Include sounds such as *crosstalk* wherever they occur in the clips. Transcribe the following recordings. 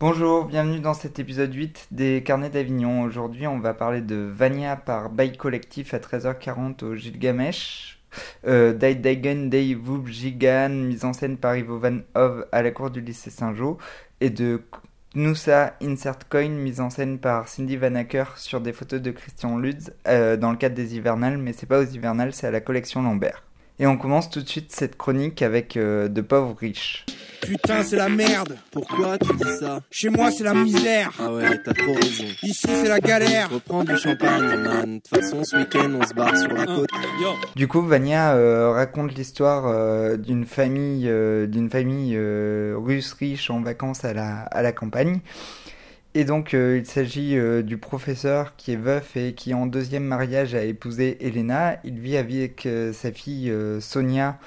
Bonjour, bienvenue dans cet épisode 8 des Carnets d'Avignon. Aujourd'hui, on va parler de Vania par Bail Collectif à 13h40 au Gilgamesh. Euh, Daigen Dei Gigan, mise en scène par Ivo Van Hove à la cour du lycée Saint-Jean. Et de Nusa Insert Coin, mise en scène par Cindy Van Acker sur des photos de Christian Lutz euh, dans le cadre des hivernales, mais c'est pas aux hivernales, c'est à la collection Lambert. Et on commence tout de suite cette chronique avec euh, De pauvres riches. Putain, c'est la merde. Pourquoi tu dis ça Chez moi, c'est la misère. Ah ouais, t'as trop raison. Ici, c'est la galère. Reprends du champagne, man. De toute façon, ce week-end, on se barre sur la côte. Du coup, Vania euh, raconte l'histoire euh, d'une famille, euh, d'une famille russe riche en vacances à la, à la campagne. Et donc, il s'agit du professeur qui est veuf et qui, en deuxième mariage, a épousé Elena. Il vit avec sa fille Sonia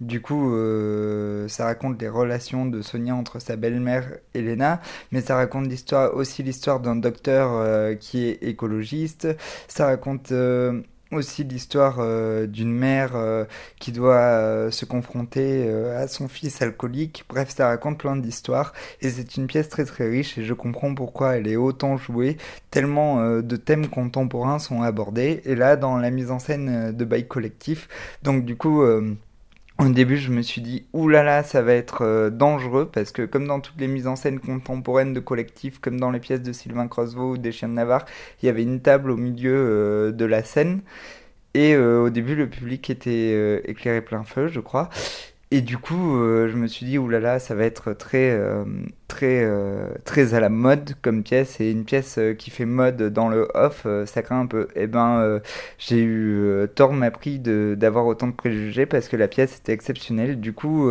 du coup, euh, ça raconte les relations de Sonia entre sa belle-mère Elena, mais ça raconte l'histoire, aussi l'histoire d'un docteur euh, qui est écologiste. Ça raconte euh, aussi l'histoire d'une mère qui doit se confronter à son fils alcoolique. Bref, ça raconte plein d'histoires et c'est une pièce très très riche et je comprends pourquoi elle est autant jouée, tellement de thèmes contemporains sont abordés. Et là, dans la mise en scène de Bail Collectif, donc du coup... Au début, je me suis dit, oulala, ça va être euh, dangereux, parce que comme dans toutes les mises en scène contemporaines de collectifs, comme dans les pièces de Sylvain Crosvaux ou des Chiens de Navarre, il y avait une table au milieu euh, de la scène. Et euh, au début, le public était éclairé plein feu, je crois. Et du coup, euh, je me suis dit, oulala, ça va être très, euh, très, euh, très à la mode comme pièce. Et une pièce qui fait mode dans le off, ça craint un peu. Et eh ben, j'ai eu tort m'a pris d'avoir autant de préjugés parce que la pièce était exceptionnelle. Du coup,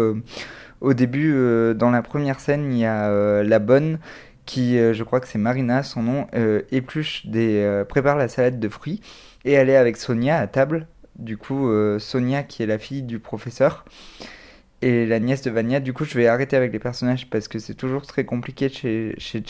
au début, dans la première scène, il y a la bonne qui, je crois que c'est Marina, son nom, épluche des, prépare la salade de fruits. Et elle est avec Sonia à table. Du coup, Sonia qui est la fille du professeur et la nièce de Vania. Du coup, je vais arrêter avec les personnages parce que c'est toujours très compliqué chez, chez.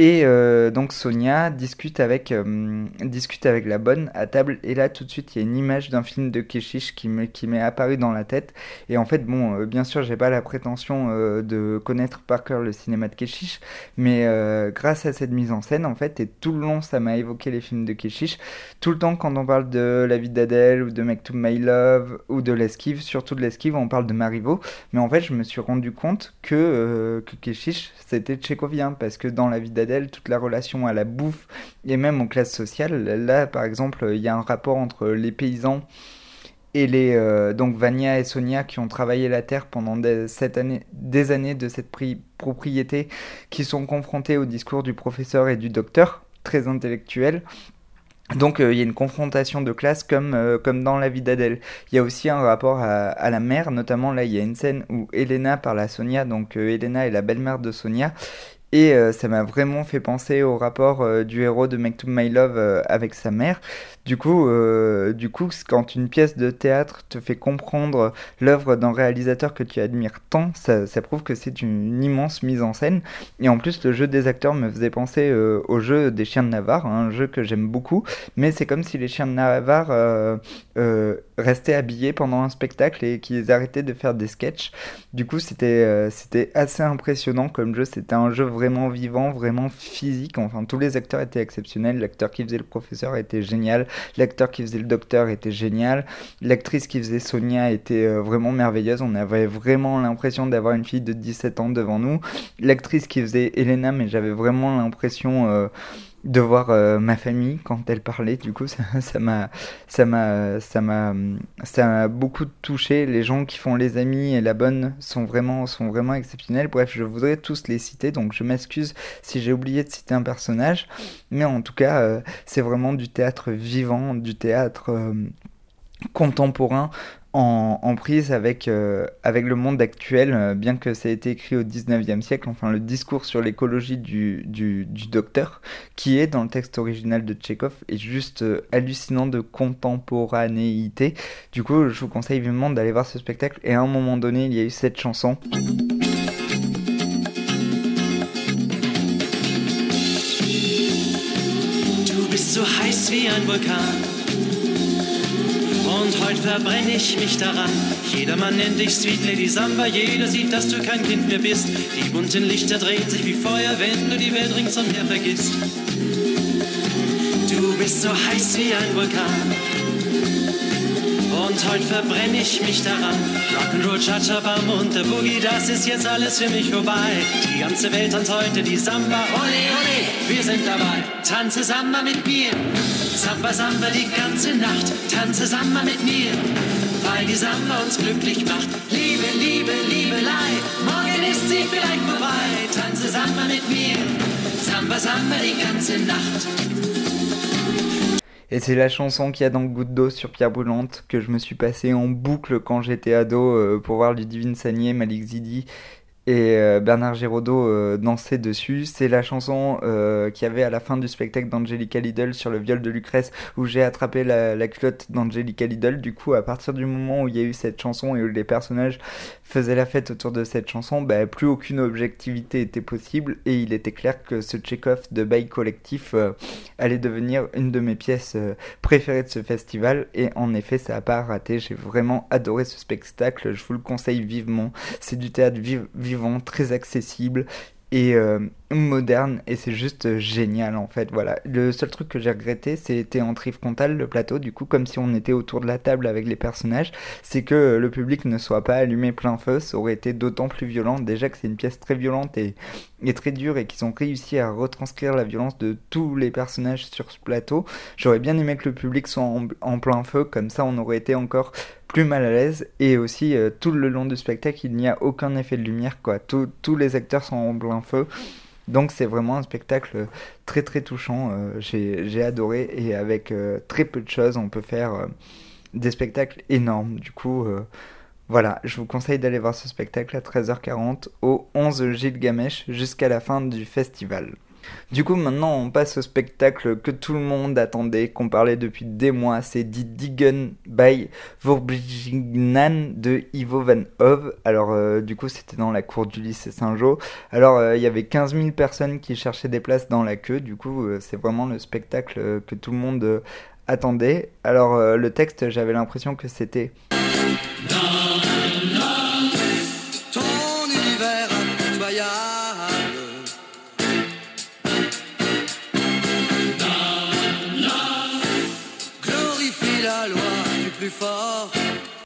Et euh, donc Sonia discute avec, euh, discute avec la bonne à table. Et là, tout de suite, il y a une image d'un film de Keshish qui m'est qui apparu dans la tête. Et en fait, bon, euh, bien sûr, j'ai pas la prétention de connaître par cœur le cinéma de Keshish. Mais grâce à cette mise en scène, en fait, et tout le long, ça m'a évoqué les films de Keshish. Tout le temps, quand on parle de La vie d'Adèle ou de Make to My Love ou de l'esquive, surtout de l'esquive, on parle de Marivaux. Mais en fait, je me suis rendu compte que, que Keshish, c'était tchécovien. Parce que dans La vie d'Adèle, toute la relation à la bouffe et même aux classes sociales. Là, par exemple, il y a un rapport entre les paysans et les euh, donc Vania et Sonia qui ont travaillé la terre pendant des, des années de cette propriété, qui sont confrontés au discours du professeur et du docteur, très intellectuel. Donc euh, il y a une confrontation de classe comme, euh, comme dans la vie d'Adèle. Il y a aussi un rapport à, la mère, notamment là il y a une scène où Elena parle à Sonia, donc Elena est la belle-mère de Sonia, et euh, ça m'a vraiment fait penser au rapport euh, du héros de Make to My Love euh, avec sa mère. Du coup, du coup, quand une pièce de théâtre te fait comprendre l'œuvre d'un réalisateur que tu admires tant, ça, prouve que c'est une, immense mise en scène. Et en plus, le jeu des acteurs me faisait penser au jeu des Chiens de Navarre, un jeu que j'aime beaucoup. Mais c'est comme si les Chiens de Navarre restaient habillés pendant un spectacle et qu'ils arrêtaient de faire des sketchs. Du coup, c'était c'était assez impressionnant comme jeu. C'était un jeu vraiment vivant, vraiment physique. Enfin, tous les acteurs étaient exceptionnels. L'acteur qui faisait le professeur était génial. L'acteur qui faisait le docteur était génial. L'actrice qui faisait Sonia était euh, vraiment merveilleuse. On avait vraiment l'impression d'avoir une fille de 17 ans devant nous. L'actrice qui faisait Elena, mais j'avais vraiment l'impression... Euh, de voir euh, ma famille quand elle parlait. Du coup *laughs* ça m'a ça m'a ça m'a ça m'a beaucoup touché. Les gens qui font les amis et la bonne sont vraiment sont vraiment exceptionnels. Bref je voudrais tous les citer donc je m'excuse si j'ai oublié de citer un personnage. Mais en tout cas euh, c'est vraiment du théâtre vivant du théâtre euh, contemporain en, prise avec, euh, avec le monde actuel, euh, bien que ça ait été écrit au 19e siècle, enfin le discours sur l'écologie du, du, docteur, qui est dans le texte original de Tchekhov, est juste euh, hallucinant de contemporanéité. Du coup, je vous conseille vivement d'aller voir ce spectacle, et à un moment donné, il y a eu cette chanson. Und heute verbrenne ich mich daran. Jedermann nennt dich Sweet Lady Samba, jeder sieht, dass du kein Kind mehr bist. Die bunten Lichter drehen sich wie Feuer, wenn du die Welt ringsumher vergisst. Du bist so heiß wie ein Vulkan. Und heute verbrenne ich mich daran. Rock'n'Roll, Cha-Cha-Bam und der Boogie, das ist jetzt alles für mich vorbei. Die ganze Welt tanzt heute die Samba. Ole, ole, wir sind dabei. Tanze Samba mit mir. Samba, Samba die ganze Nacht. Tanze Samba mit mir. Weil die Samba uns glücklich macht. Liebe, Liebe, Liebelei. Morgen ist sie vielleicht vorbei. Tanze Samba mit mir. Samba, Samba die ganze Nacht. Et c'est la chanson qu'il y a dans Goutte d'eau sur Pierre Brûlante que je me suis passé en boucle quand j'étais ado euh, pour voir Ludivine Sagné, Malik Zidi et euh, Bernard Giraudot euh, dansaient dessus. C'est la chanson euh, qu'il y avait à la fin du spectacle d'Angelica Lidl sur le viol de Lucrèce où j'ai attrapé la, culotte d'Angelica Lidl. Du coup, à partir du moment où il y a eu cette chanson et où les personnages faisaient la fête autour de cette chanson, bah, plus aucune objectivité était possible. Et il était clair que ce check-off de bail collectif allait devenir une de mes pièces préférées de ce festival. Et en effet ça a pas raté, j'ai vraiment adoré ce spectacle, je vous le conseille vivement, c'est du théâtre viv très accessible et euh, moderne et c'est juste génial en fait voilà. Le seul truc que j'ai regretté c'était en frontal le plateau du coup comme si on était autour de la table avec les personnages c'est que le public ne soit pas allumé plein feu ça aurait été d'autant plus violent déjà que c'est une pièce très violente et, et très dure et qu'ils ont réussi à retranscrire la violence de tous les personnages sur ce plateau. J'aurais bien aimé que le public soit en, en, plein feu comme ça on aurait été encore plus mal à l'aise et aussi euh, tout le long du spectacle il n'y a aucun effet de lumière quoi. Tous les acteurs sont en plein feu donc c'est vraiment un spectacle très très touchant, euh, j'ai adoré et avec euh, très peu de choses on peut faire euh, des spectacles énormes. Du coup euh, voilà, je vous conseille d'aller voir ce spectacle à 13h40 au 11 Gilgamesh jusqu'à la fin du festival. Du coup, maintenant, on passe au spectacle que tout le monde attendait, qu'on parlait depuis des mois. C'est Die Diggen by Vorbjignan de Ivo Van Hove. Alors, euh, du coup, c'était dans la cour du lycée Saint-Jean. Alors, euh, il y avait 15 000 personnes qui cherchaient des places dans la queue. Du coup, euh, c'est vraiment le spectacle que tout le monde attendait. Alors, le texte, j'avais l'impression que c'était...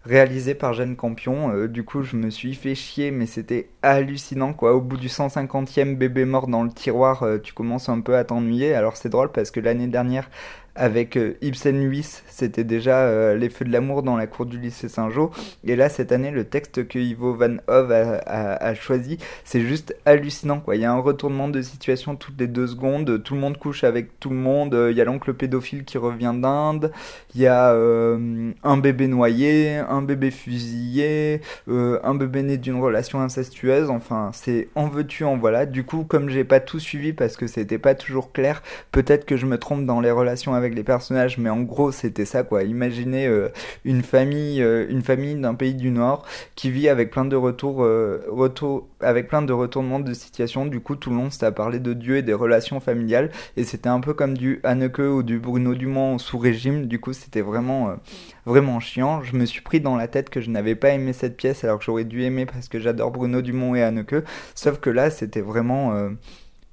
réalisé par Jeanne Campion. Euh, du coup, je me suis fait chier, mais c'était hallucinant quoi. Au bout du 150e bébé mort dans le tiroir, euh, tu commences un peu à t'ennuyer. Alors c'est drôle parce que l'année dernière, avec euh, Ibsen 8, c'était déjà euh, Les Feux de l'amour dans la cour du lycée Saint-Jean. Et là, cette année, le texte que Ivo Van Hove a, choisi, c'est juste hallucinant. Il y a un retournement de situation toutes les deux secondes. Tout le monde couche avec tout le monde. Il y a l'oncle pédophile qui revient d'Inde. Il y a euh, un bébé noyé, un bébé fusillé, un bébé né d'une relation incestueuse. Enfin, c'est en veux-tu, en voilà. Du coup, comme j'ai pas tout suivi parce que c'était pas toujours clair, peut-être que je me trompe dans les relations avec les personnages, mais en gros, c'était ça quoi. Imaginez euh, une famille, euh, une famille d'un pays du Nord qui vit avec plein de retours, euh, retours, avec plein de retournements de situation. Du coup, tout le long, c'était à parler de Dieu et des relations familiales, et c'était un peu comme du Haneke ou du Bruno Dumont sous régime. Du coup, c'était vraiment, vraiment chiant. Je me suis pris dans la tête que je n'avais pas aimé cette pièce alors que j'aurais dû aimer parce que j'adore Bruno Dumont et Haneke. Sauf que là, c'était vraiment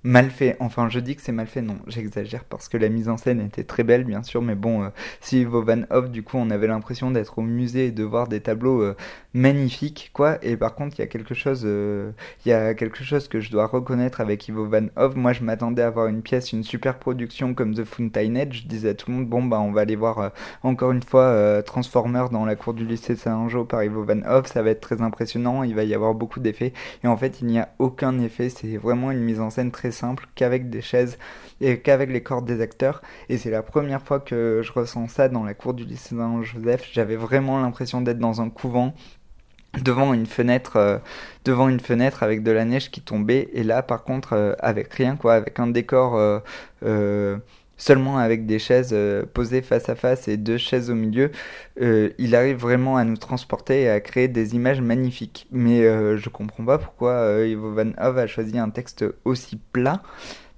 mal fait. Enfin, je dis que c'est mal fait, non, j'exagère parce que la mise en scène était très belle, bien sûr, mais bon, euh, si Van Hoff, du coup, on avait l'impression d'être au musée et de voir des tableaux euh, magnifiques, quoi. Et par contre, il y a quelque chose, euh, il y a quelque chose que je dois reconnaître avec Ivo Van Hoff. Moi, je m'attendais à voir une pièce, une super production comme The Fountainhead. Je disais à tout le monde, bon, bah, on va aller voir euh, encore une fois Transformers dans la cour du lycée Saint-Jean par Ivo Van Hoff. Ça va être très impressionnant. Il va y avoir beaucoup d'effets. Et en fait, il n'y a aucun effet. C'est vraiment une mise en scène très simple qu'avec des chaises et qu'avec les cordes des acteurs. Et c'est la première fois que je ressens ça dans la cour du lycée Saint-Joseph. J'avais vraiment l'impression d'être dans un couvent devant une fenêtre euh, devant une fenêtre avec de la neige qui tombait et là par contre euh, avec rien quoi avec un décor euh, seulement avec des chaises posées face à face et deux chaises au milieu il arrive vraiment à nous transporter et à créer des images magnifiques mais je comprends pas pourquoi Ivo Van Hove a choisi un texte aussi plat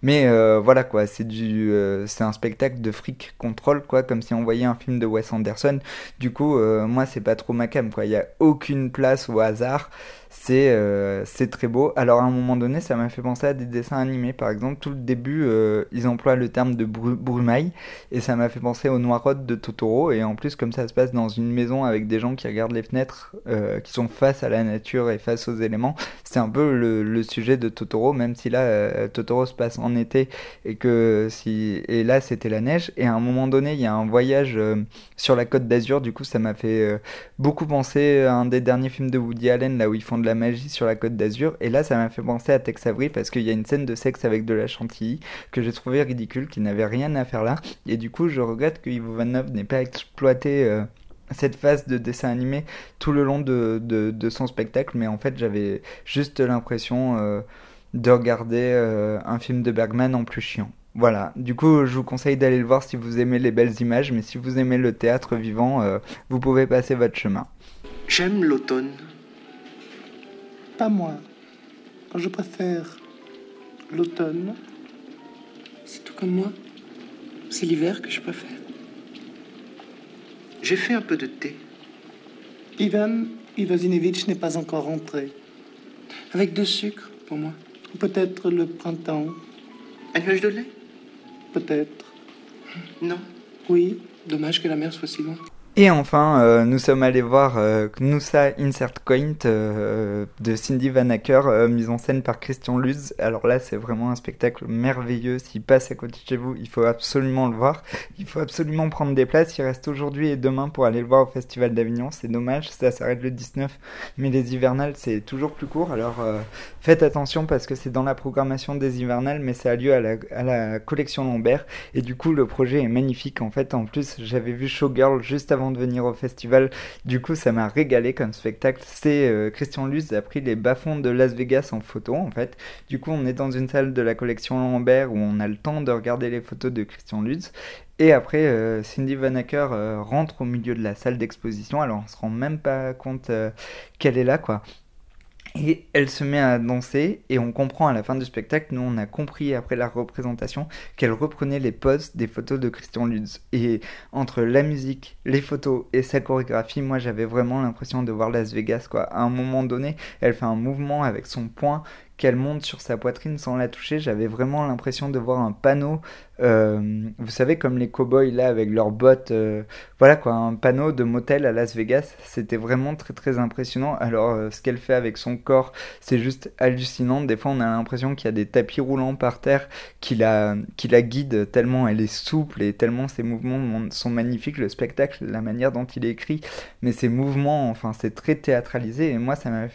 Mais euh, voilà quoi, c'est du, euh, c'est un spectacle de fric contrôle quoi, comme si on voyait un film de Wes Anderson. Du coup, euh, moi c'est pas trop ma cam quoi. Il y a aucune place au hasard. C'est euh, très beau. Alors à un moment donné, ça m'a fait penser à des dessins animés. Par exemple, tout le début, euh, ils emploient le terme de bru- brumaille et ça m'a fait penser au Noirod de Totoro. Et en plus, comme ça se passe dans une maison avec des gens qui regardent les fenêtres, euh, qui sont face à la nature et face aux éléments, c'est un peu le, le sujet de Totoro, même si là, euh, Totoro se passe en été et que si et là c'était la neige. Et à un moment donné, il y a un voyage euh, sur la Côte d'Azur. Du coup, ça m'a fait euh, beaucoup pensé à un des derniers films de Woody Allen, là où ils font de la magie sur la Côte d'Azur. Et là, ça m'a fait penser à Tex Avery parce qu'il y a une scène de sexe avec de la chantilly que j'ai trouvé ridicule, qui n'avait rien à faire là. Et du coup, je regrette que Ivo Van n'ait pas exploité euh, cette phase de dessin animé tout le long de, de, son spectacle. Mais en fait, j'avais juste l'impression euh, de regarder euh, un film de Bergman en plus chiant. Voilà, du coup je vous conseille d'aller le voir si vous aimez les belles images, mais si vous aimez le théâtre vivant, vous pouvez passer votre chemin. J'aime l'automne. Pas moi. Je préfère l'automne. C'est tout comme moi. C'est l'hiver que je préfère. J'ai fait un peu de thé. Ivan Ivasinevitch n'est pas encore rentré. Avec de sucre pour moi. Peut-être le printemps. Un nuage de lait? Peut-être. Non. Oui. Dommage que la mer soit si loin. Et enfin, euh, nous sommes allés voir euh, Insert Coin euh, de Cindy Van Acker, euh, mise en scène par Christian Luz. Alors là, c'est vraiment un spectacle merveilleux. S'il passe à côté de chez vous, il faut absolument le voir. Il faut absolument prendre des places. Il reste aujourd'hui et demain pour aller le voir au Festival d'Avignon. C'est dommage, ça s'arrête le 19. Mais les hivernales, c'est toujours plus court. Alors euh, faites attention parce que c'est dans la programmation des hivernales, mais ça a lieu à la, à la collection Lambert. Et du coup, le projet est magnifique. En fait, en plus, j'avais vu Showgirl juste avant de venir au festival. Du coup, ça m'a régalé comme spectacle. C'est euh, Christian Luz a pris les bas-fonds de Las Vegas en photo, en fait. Du coup, on est dans une salle de la collection Lambert où on a le temps de regarder les photos de Christian Luz. Et après, euh, Cindy Van Acker euh, rentre au milieu de la salle d'exposition. Alors, on se rend même pas compte euh, qu'elle est là, quoi. Et elle se met à danser et on comprend à la fin du spectacle, nous on a compris après la représentation qu'elle reprenait les poses des photos de Christian Lutz. Et entre la musique, les photos et sa chorégraphie, moi j'avais vraiment l'impression de voir Las Vegas quoi. À un moment donné, elle fait un mouvement avec son poing qu'elle monte sur sa poitrine sans la toucher, j'avais vraiment l'impression de voir un panneau, euh, vous savez, comme les cowboys là avec leurs bottes, euh, voilà quoi, un panneau de motel à Las Vegas. C'était vraiment très très impressionnant. Alors, euh, ce qu'elle fait avec son corps, c'est juste hallucinant. Des fois, on a l'impression qu'il y a des tapis roulants par terre qui la, qui la guident tellement elle est souple et tellement ses mouvements sont magnifiques. Le spectacle, la manière dont il est écrit, mais ses mouvements, enfin, c'est très théâtralisé. Et moi, ça m'a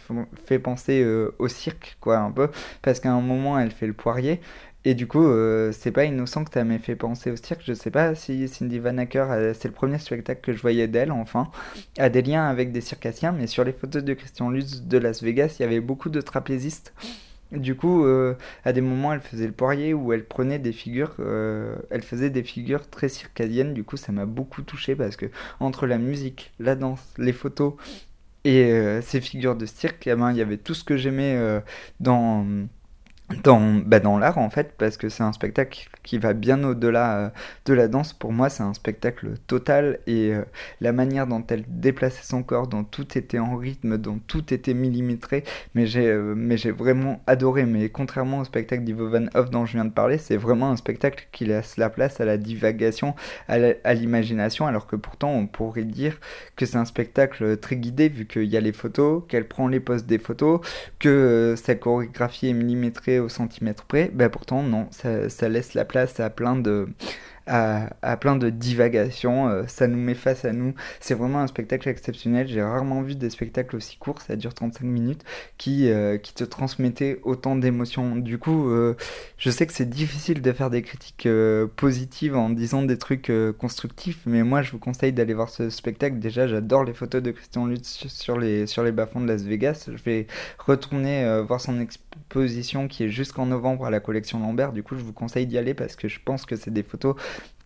fait penser au cirque, quoi, parce qu'à un moment, elle fait le poirier. Et du coup, euh, c'est pas innocent que ça m'ait fait penser au cirque. Je sais pas si Cindy Van Acker, euh, c'est le premier spectacle que je voyais d'elle, enfin, a des liens avec des circassiens, mais sur les photos de Christian Lutz de Las Vegas, il y avait beaucoup de trapézistes. Du coup, euh, à des moments, elle faisait le poirier où elle prenait des figures, elle faisait des figures très circadiennes. Du coup, ça m'a beaucoup touché parce que entre la musique, la danse, les photos et euh, ces figures de cirque, eh ben, il y avait tout ce que j'aimais euh, dans dans, bah dans l'art en fait parce que c'est un spectacle qui va bien au-delà euh, de la danse. Pour moi c'est un spectacle total et euh, la manière dont elle déplaçait son corps dont tout était en rythme dont tout était millimétré mais j'ai euh, mais j'ai vraiment adoré. Mais contrairement au spectacle d'Ivo Van Hoff dont je viens de parler c'est vraiment un spectacle qui laisse la place à la divagation à l'imagination alors que pourtant on pourrait dire que c'est un spectacle très guidé vu qu'il y a les photos qu'elle prend les poses des photos que sa chorégraphie est millimétrée au centimètre près, bah pourtant non, ça, ça laisse la place à plein de à, à plein de divagations, euh, ça nous met face à nous. C'est vraiment un spectacle exceptionnel. J'ai rarement vu des spectacles aussi courts, ça dure 35 minutes, qui, euh, qui te transmettaient autant d'émotions. Du coup, euh, je sais que c'est difficile de faire des critiques euh, positives en disant des trucs euh, constructifs, mais moi je vous conseille d'aller voir ce spectacle. Déjà, j'adore les photos de Christian Lutz sur les, sur les bas-fonds de Las Vegas. Je vais retourner voir son exposition qui est jusqu'en novembre à la collection Lambert. Du coup, je vous conseille d'y aller parce que je pense que c'est des photos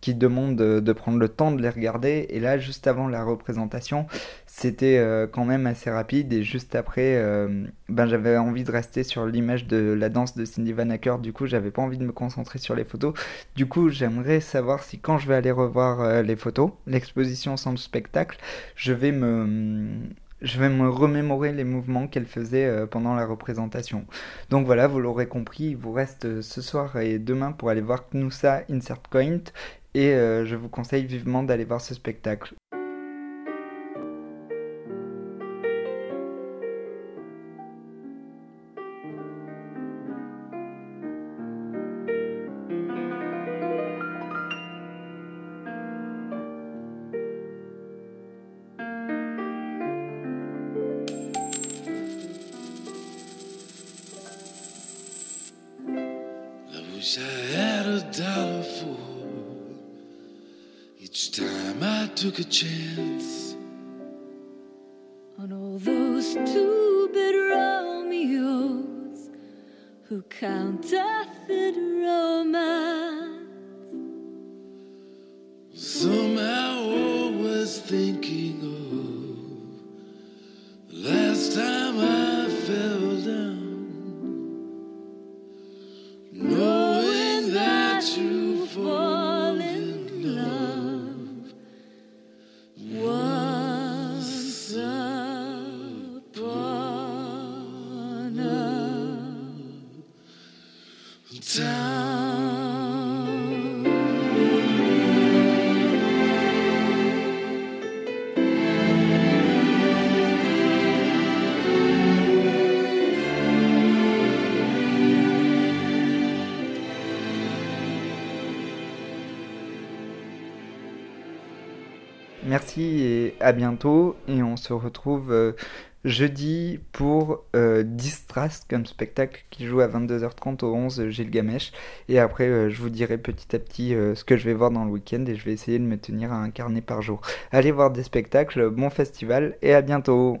qui demandent de, prendre le temps de les regarder. Et là, juste avant la représentation, c'était euh, quand même assez rapide. Et juste après, euh, ben, j'avais envie de rester sur l'image de la danse de Cindy Van Acker. Du coup, j'avais pas envie de me concentrer sur les photos. Du coup, j'aimerais savoir si quand je vais aller revoir euh, les photos, l'exposition sans le spectacle, je vais me je vais me remémorer les mouvements qu'elle faisait euh, pendant la représentation. Donc voilà, vous l'aurez compris, il vous reste euh, ce soir et demain pour aller voir Knusa Insert Point et euh, je vous conseille vivement d'aller voir ce spectacle. Wish I had a dollar for each time I took a chance Merci et à bientôt. Et on se retrouve euh, jeudi pour euh, comme spectacle qui joue à 22h30 au 11 Gilgamesh. Et après, euh, je vous dirai petit à petit euh, ce que je vais voir dans le week-end et je vais essayer de me tenir à un carnet par jour. Allez voir des spectacles, bon festival et à bientôt.